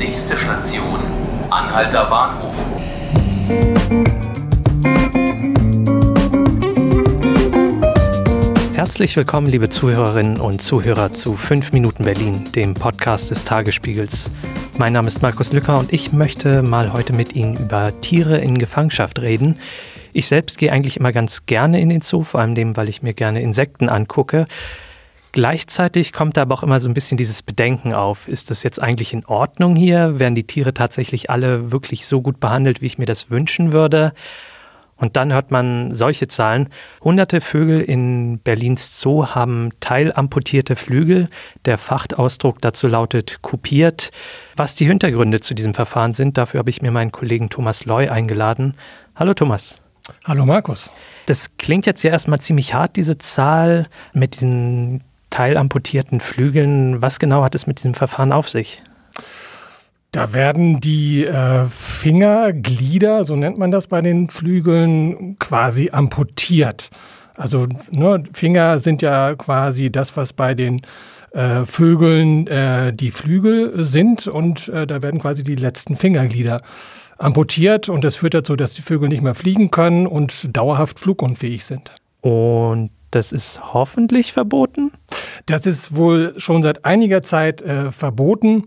Nächste Station, Anhalter Bahnhof. Herzlich willkommen, liebe Zuhörerinnen und Zuhörer zu 5 Minuten Berlin, dem Podcast des Tagesspiegels. Mein Name ist Markus Lücker und ich möchte mal heute mit Ihnen über Tiere in Gefangenschaft reden. Ich selbst gehe eigentlich immer ganz gerne in den Zoo, vor allem dem, weil ich mir gerne Insekten angucke. Gleichzeitig kommt da aber auch immer so ein bisschen dieses Bedenken auf. Ist das jetzt eigentlich in Ordnung hier? Werden die Tiere tatsächlich alle wirklich so gut behandelt, wie ich mir das wünschen würde? Und dann hört man solche Zahlen. Hunderte Vögel in Berlins Zoo haben teilamputierte Flügel. Der Fachausdruck dazu lautet kopiert. Was die Hintergründe zu diesem Verfahren sind, dafür habe ich mir meinen Kollegen Thomas Loy eingeladen. Hallo Thomas. Hallo Markus. Das klingt jetzt ja erstmal ziemlich hart, diese Zahl mit diesen teilamputierten Flügeln. Was genau hat es mit diesem Verfahren auf sich? Da werden die äh, Fingerglieder, so nennt man das bei den Flügeln, quasi amputiert. Also ne, Finger sind ja quasi das, was bei den äh, Vögeln äh, die Flügel sind und äh, da werden quasi die letzten Fingerglieder amputiert und das führt dazu, dass die Vögel nicht mehr fliegen können und dauerhaft flugunfähig sind. Und das ist hoffentlich verboten? Das ist wohl schon seit einiger Zeit äh, verboten.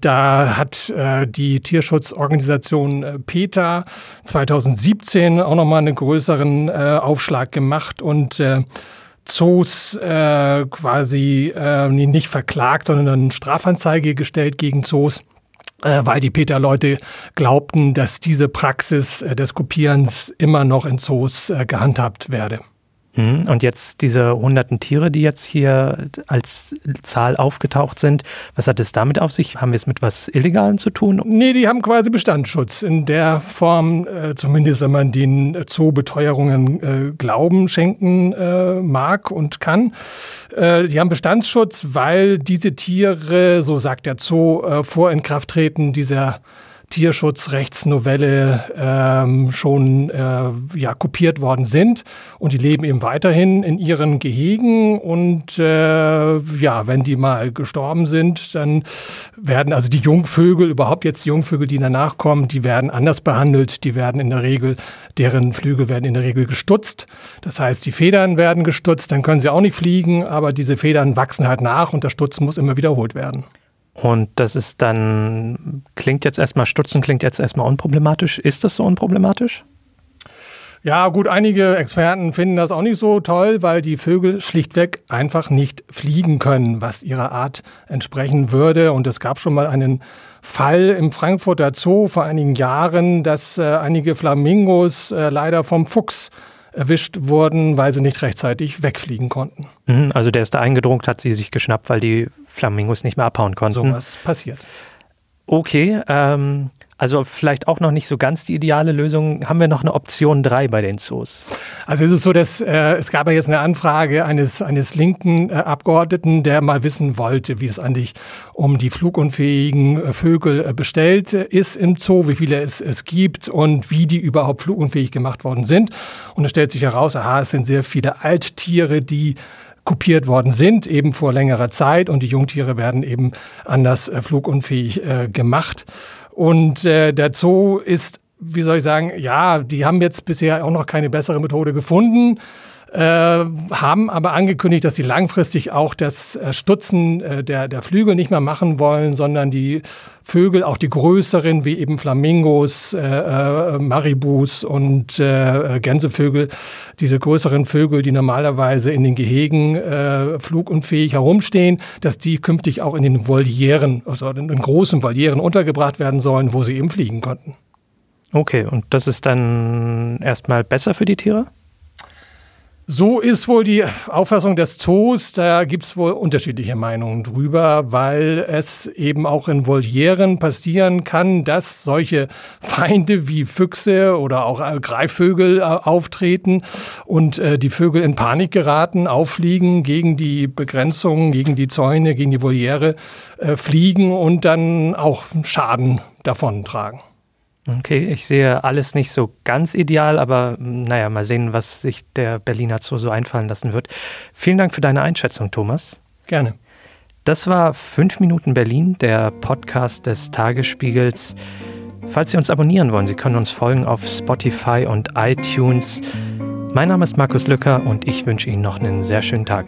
Da hat äh, die Tierschutzorganisation äh, PETA 2017 auch nochmal einen größeren äh, Aufschlag gemacht und äh, Zoos äh, quasi nicht verklagt, sondern eine Strafanzeige gestellt gegen Zoos weil die Peter-Leute glaubten, dass diese Praxis des Kopierens immer noch in Zoos gehandhabt werde. Mhm. Und jetzt diese hunderten Tiere, die jetzt hier als Zahl aufgetaucht sind, was hat es damit auf sich? Haben wir es mit was Illegalem zu tun? Nee, die haben quasi Bestandsschutz. In der Form, äh, zumindest wenn man den Zoobeteuerungen äh, Glauben schenken äh, mag und kann. Äh, die haben Bestandsschutz, weil diese Tiere, so sagt der Zoo, äh, vor Inkrafttreten dieser Tierschutzrechtsnovelle ähm, schon äh, ja, kopiert worden sind. Und die leben eben weiterhin in ihren Gehegen. Und äh, ja, wenn die mal gestorben sind, dann werden also die Jungvögel, überhaupt jetzt die Jungvögel, die danach kommen, die werden anders behandelt. Die werden in der Regel, deren Flügel werden in der Regel gestutzt. Das heißt, die Federn werden gestutzt, dann können sie auch nicht fliegen, aber diese Federn wachsen halt nach und das Stutzen muss immer wiederholt werden. Und das ist dann, klingt jetzt erstmal, Stutzen klingt jetzt erstmal unproblematisch. Ist das so unproblematisch? Ja, gut, einige Experten finden das auch nicht so toll, weil die Vögel schlichtweg einfach nicht fliegen können, was ihrer Art entsprechen würde. Und es gab schon mal einen Fall im Frankfurter Zoo vor einigen Jahren, dass äh, einige Flamingos äh, leider vom Fuchs erwischt wurden, weil sie nicht rechtzeitig wegfliegen konnten. Mhm, also der ist da eingedrungen, hat sie sich geschnappt, weil die Flamingos nicht mehr abhauen konnten. So was passiert. Okay, ähm, also vielleicht auch noch nicht so ganz die ideale Lösung. Haben wir noch eine Option 3 bei den Zoos? Also es ist so, dass äh, es gab ja jetzt eine Anfrage eines, eines linken äh, Abgeordneten, der mal wissen wollte, wie es eigentlich um die flugunfähigen äh, Vögel äh, bestellt ist im Zoo, wie viele es, es gibt und wie die überhaupt flugunfähig gemacht worden sind. Und es stellt sich heraus, aha, es sind sehr viele Alttiere, die kopiert worden sind, eben vor längerer Zeit und die Jungtiere werden eben anders äh, flugunfähig äh, gemacht. Und äh, der Zoo ist, wie soll ich sagen, ja, die haben jetzt bisher auch noch keine bessere Methode gefunden. Äh, haben aber angekündigt, dass sie langfristig auch das äh, Stutzen äh, der, der Flügel nicht mehr machen wollen, sondern die Vögel, auch die größeren, wie eben Flamingos, äh, Maribus und äh, Gänsevögel, diese größeren Vögel, die normalerweise in den Gehegen äh, flugunfähig herumstehen, dass die künftig auch in den Volieren, also in großen Volieren untergebracht werden sollen, wo sie eben fliegen konnten. Okay, und das ist dann erstmal besser für die Tiere? So ist wohl die Auffassung des Zoos. Da gibt es wohl unterschiedliche Meinungen drüber, weil es eben auch in Volieren passieren kann, dass solche Feinde wie Füchse oder auch Greifvögel äh, auftreten und äh, die Vögel in Panik geraten, auffliegen, gegen die Begrenzungen, gegen die Zäune, gegen die Voliere äh, fliegen und dann auch Schaden davon tragen. Okay, ich sehe alles nicht so ganz ideal, aber naja, mal sehen, was sich der Berliner Zoo so einfallen lassen wird. Vielen Dank für deine Einschätzung, Thomas. Gerne. Das war 5 Minuten Berlin, der Podcast des Tagesspiegels. Falls Sie uns abonnieren wollen, Sie können uns folgen auf Spotify und iTunes. Mein Name ist Markus Lücker und ich wünsche Ihnen noch einen sehr schönen Tag.